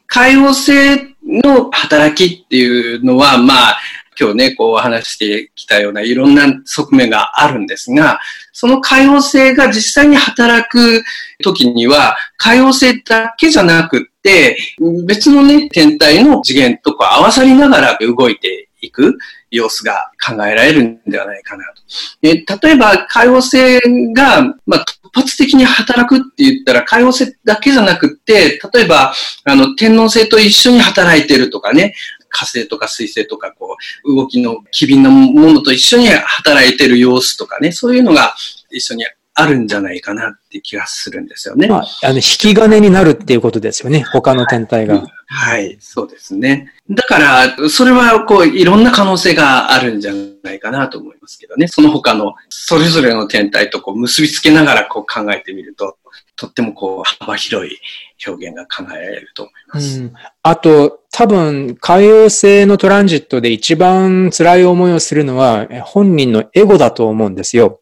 海洋性の働きっていうのは、まあ、今日ね、こう話してきたようないろんな側面があるんですが、その海王星が実際に働く時には、海王星だけじゃなくって、別のね、天体の次元とか合わさりながら動いていく様子が考えられるんではないかなと。え例えば、海王星が、まあ、突発的に働くって言ったら、海王星だけじゃなくって、例えば、あの、天王星と一緒に働いてるとかね、火星とか水星とか、こう、動きの機敏なものと一緒に働いてる様子とかね、そういうのが一緒にあるんじゃないかなって気がするんですよね。まあ、あの、引き金になるっていうことですよね。他の天体が。はい、そうですね。だから、それは、こう、いろんな可能性があるんじゃないかなと思いますけどね。その他の、それぞれの天体とこう結びつけながらこう考えてみると、とってもこう、幅広い表現が考えられると思います。うん、あと、多分、海洋星のトランジットで一番辛い思いをするのは、本人のエゴだと思うんですよ。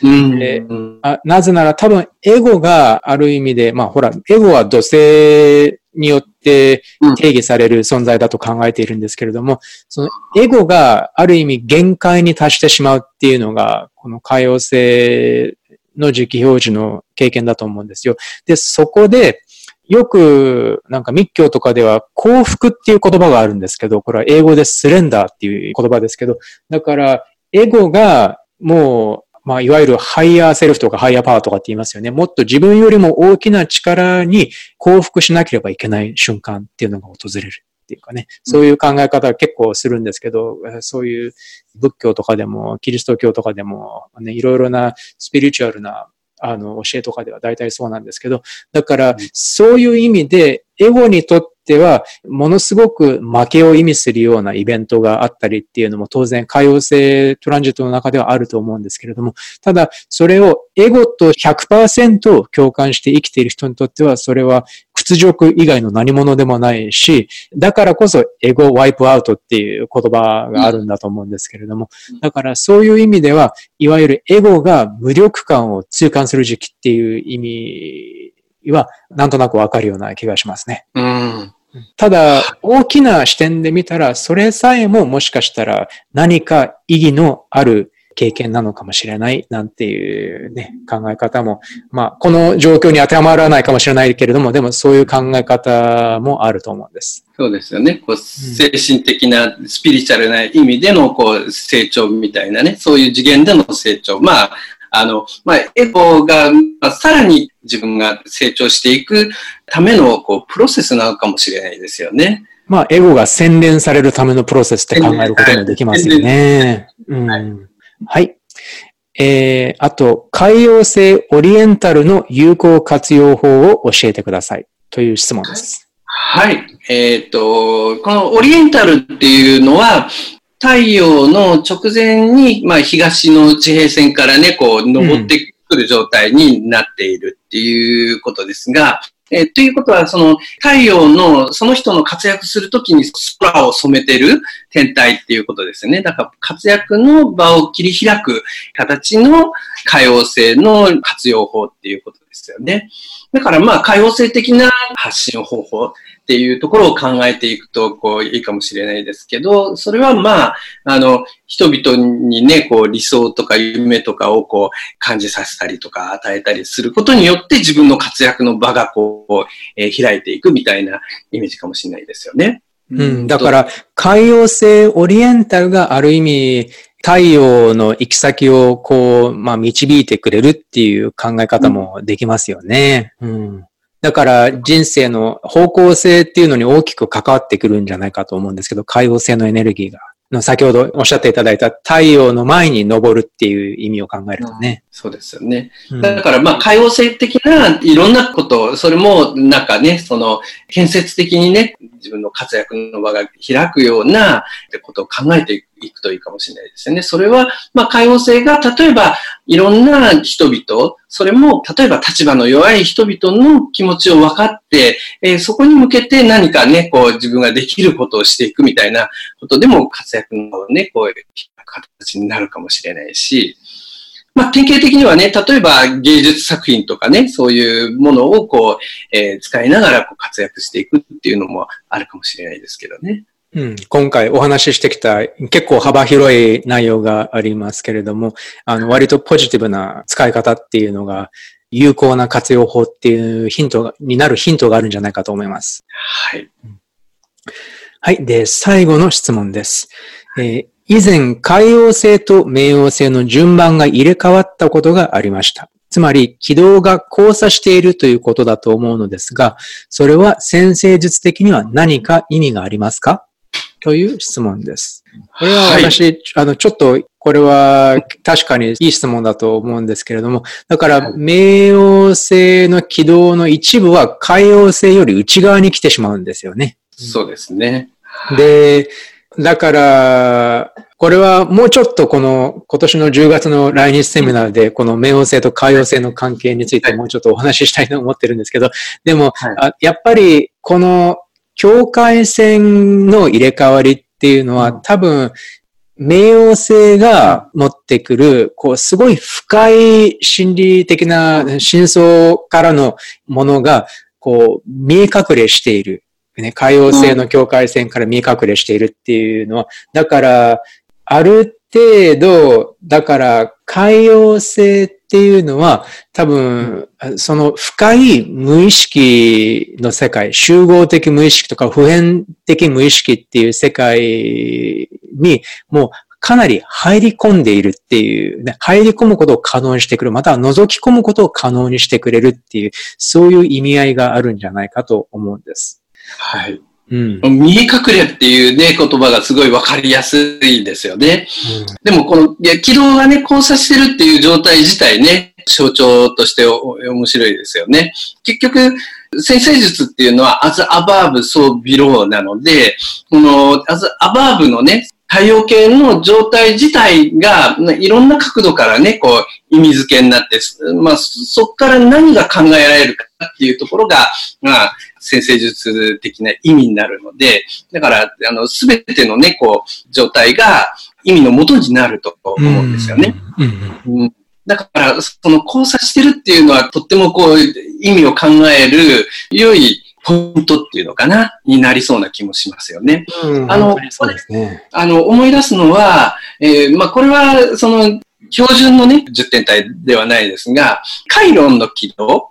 であなぜなら多分エゴがある意味で、まあほら、エゴは土星によって定義される存在だと考えているんですけれども、そのエゴがある意味限界に達してしまうっていうのが、この海洋星の時期表示の経験だと思うんですよ。で、そこで、よく、なんか密教とかでは降伏っていう言葉があるんですけど、これは英語で surrender っていう言葉ですけど、だから、エゴがもうまあ、いわゆるハイヤーセルフとかハイヤーパワーとかって言いますよね。もっと自分よりも大きな力に降伏しなければいけない瞬間っていうのが訪れるっていうかね。そういう考え方は結構するんですけど、そういう仏教とかでも、キリスト教とかでも、ね、いろいろなスピリチュアルなあの、教えとかでは大体そうなんですけど、だから、そういう意味で、エゴにとっては、ものすごく負けを意味するようなイベントがあったりっていうのも当然、海洋性トランジットの中ではあると思うんですけれども、ただ、それをエゴと100%共感して生きている人にとっては、それは屈辱以外の何者でもないし、だからこそエゴワイプアウトっていう言葉があるんだと思うんですけれども、だからそういう意味では、いわゆるエゴが無力感を痛感する時期っていう意味は、なんとなくわかるような気がしますね。うんただ、大きな視点で見たら、それさえももしかしたら何か意義のある経験なのかもしれないなんていうね、考え方も、まあ、この状況に当てはまらないかもしれないけれども、でもそういう考え方もあると思うんです。そうですよね。こう精神的な、スピリチュアルな意味でのこう成長みたいなね、そういう次元での成長。まあ、あの、まあ、エゴが、まあ、さらに自分が成長していくための、こう、プロセスなのかもしれないですよね。まあ、エゴが洗練されるためのプロセスって考えることもできますよね。うん。はい。えー、あと、海洋性オリエンタルの有効活用法を教えてくださいという質問です。はい。えっ、ー、と、このオリエンタルっていうのは、太陽の直前に、まあ、東の地平線からね、こう、登ってくる状態になっているっていうことですが、えー、ということは、その太陽のその人の活躍するときに空を染めてる天体っていうことですね。だから活躍の場を切り開く形の可用性の活用法っていうことですよね。だからまあ可用性的な発信方法っていうところを考えていくと、こう、いいかもしれないですけど、それはまあ、あの、人々にね、こう、理想とか夢とかをこう、感じさせたりとか与えたりすることによって自分の活躍の場がこう、えー、開いていくみたいなイメージかもしれないですよね。うん、だから、海洋性オリエンタルがある意味、太陽の行き先をこう、まあ導いてくれるっていう考え方もできますよね。うん、うんだから人生の方向性っていうのに大きく関わってくるんじゃないかと思うんですけど、海洋性のエネルギーが。の先ほどおっしゃっていただいた太陽の前に昇るっていう意味を考えるとね。そうですよね。だからまあ、海洋性的ないろんなこと、それもなんかね、その建設的にね、自分の活躍の場が開くようなことを考えていくいくといいかもしれないですよね。それは、まあ、多様性が、例えば、いろんな人々、それも、例えば立場の弱い人々の気持ちを分かって、えー、そこに向けて何かね、こう、自分ができることをしていくみたいなことでも活躍のね、こう、形になるかもしれないし、まあ、典型的にはね、例えば芸術作品とかね、そういうものをこう、えー、使いながらこう活躍していくっていうのもあるかもしれないですけどね。うん、今回お話ししてきた結構幅広い内容がありますけれども、あの、割とポジティブな使い方っていうのが有効な活用法っていうヒントになるヒントがあるんじゃないかと思います。はい。はい。で、最後の質問です。えー、以前、海王星と冥王星の順番が入れ替わったことがありました。つまり、軌道が交差しているということだと思うのですが、それは先生術的には何か意味がありますか？という質問です。これは私、はい、あの、ちょっと、これは確かにいい質問だと思うんですけれども、だから、冥王星の軌道の一部は海王星より内側に来てしまうんですよね。そうですね。で、だから、これはもうちょっとこの今年の10月の来日セミナーでこの冥王星と海王星の関係についてもうちょっとお話ししたいと思ってるんですけど、でも、やっぱりこの境界線の入れ替わりっていうのは多分冥王星が持ってくる、こう、すごい深い心理的な真相からのものが、こう、見え隠れしている。ね、海王星の境界線から見え隠れしているっていうのは、だから、ある程度、だから、海洋性っていうのは、多分、その深い無意識の世界、集合的無意識とか普遍的無意識っていう世界に、もうかなり入り込んでいるっていう、ね、入り込むことを可能にしてくる、または覗き込むことを可能にしてくれるっていう、そういう意味合いがあるんじゃないかと思うんです。はい。うん、見え隠れっていうね、言葉がすごいわかりやすいんですよね。うん、でもこの、いや、軌道がね、交差してるっていう状態自体ね、象徴として面白いですよね。結局、先生術っていうのは as above, so below なので、この as above のね、太陽系の状態自体が、いろんな角度からね、こう、意味付けになって、まあ、そこから何が考えられるかっていうところが、まあ、先生術的な意味になるので、だから、あの、すべてのね、こう、状態が意味の元になると思うんですよね。うん、だから、その交差してるっていうのは、とってもこう、意味を考える、良いポイントっていうのかな、になりそうな気もしますよね。うん、あの、そうですね。あの、思い出すのは、えー、まあ、これは、その、標準のね、10点体ではないですが、カイロンの軌道、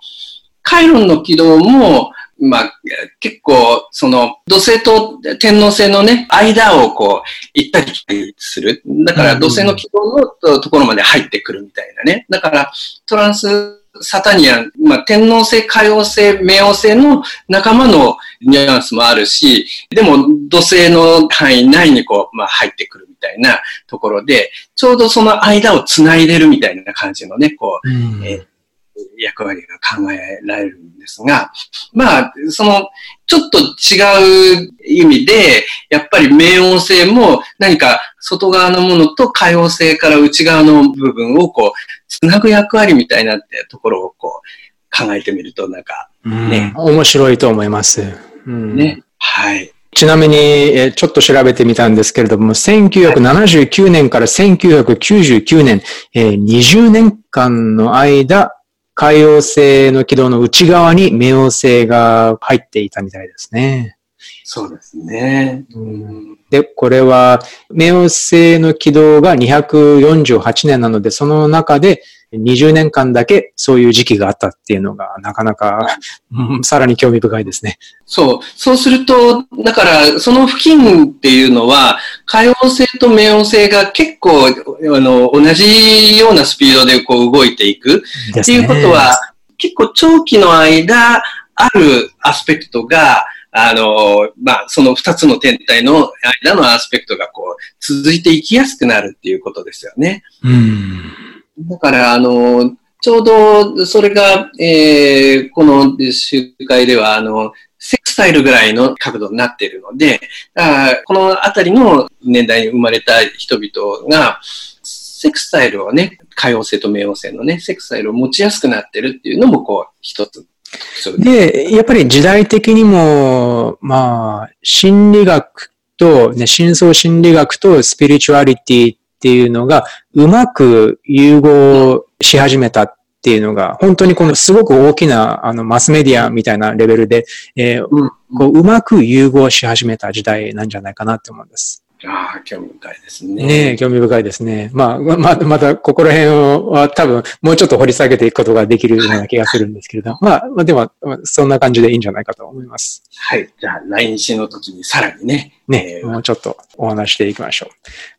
カイロンの軌道も、まあ、結構、その、土星と天王星のね、間をこう、行ったり来たりする。だから、土星の軌道のところまで入ってくるみたいなね。だから、トランスサタニアン、まあ、天王星、海王星、冥王星の仲間のニュアンスもあるし、でも土星の範囲内にこう、まあ、入ってくるみたいなところで、ちょうどその間を繋いでるみたいな感じのね、こう、えー役割が考えられるんですが、まあ、その、ちょっと違う意味で、やっぱり冥王星も何か外側のものと海王星から内側の部分をこう、つなぐ役割みたいなってところをこう、考えてみるとなんか、ね。面白いと思います。うん、ね。はい。ちなみに、えちょっと調べてみたんですけれども、1979年から1999年、えー、20年間の間、海王星の軌道の内側に冥王星が入っていたみたいですね。そうですね。うん、で、これは、冥王星の軌道が248年なので、その中で20年間だけそういう時期があったっていうのが、なかなかさらに興味深いですね。そう。そうすると、だから、その付近っていうのは、海王星と冥王星が結構、あの、同じようなスピードでこう動いていく。っていうことは、結構長期の間、あるアスペクトが、あの、まあ、その二つの天体の間のアスペクトがこう、続いていきやすくなるっていうことですよね。うん。だから、あの、ちょうどそれが、えー、この集会では、あの、セクサイルぐらいの角度になっているので、あこのあたりの年代に生まれた人々が、セクサイルをね、海王星と冥王星のね、セクサイルを持ちやすくなってるっていうのも、こう、一つで、やっぱり時代的にも、まあ、心理学と、ね、深層心理学とスピリチュアリティっていうのがうまく融合し始めたっっていうのが、本当にこのすごく大きなあのマスメディアみたいなレベルで、えー、うん、こううまく融合し始めた時代なんじゃないかなって思うんです。ああ、興味深いですね。ね興味深いですね。まあ、ままた、ここら辺は多分、もうちょっと掘り下げていくことができるような気がするんですけれど、まあ、まあ、でも、そんな感じでいいんじゃないかと思います。はい。じゃあ、来日の時にさらにね。ね、えー、もうちょっとお話していきましょう。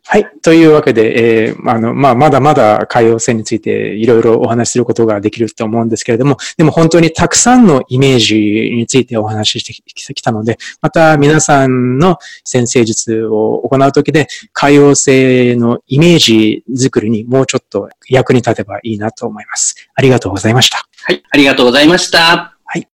はい。というわけで、えー、あの、まあ、まだまだ海洋線についていろいろお話しすることができると思うんですけれども、でも本当にたくさんのイメージについてお話ししてきたので、また皆さんの先生術を行うときで、海洋性のイメージ作りにもうちょっと役に立てばいいなと思います。ありがとうございました。はい。ありがとうございました。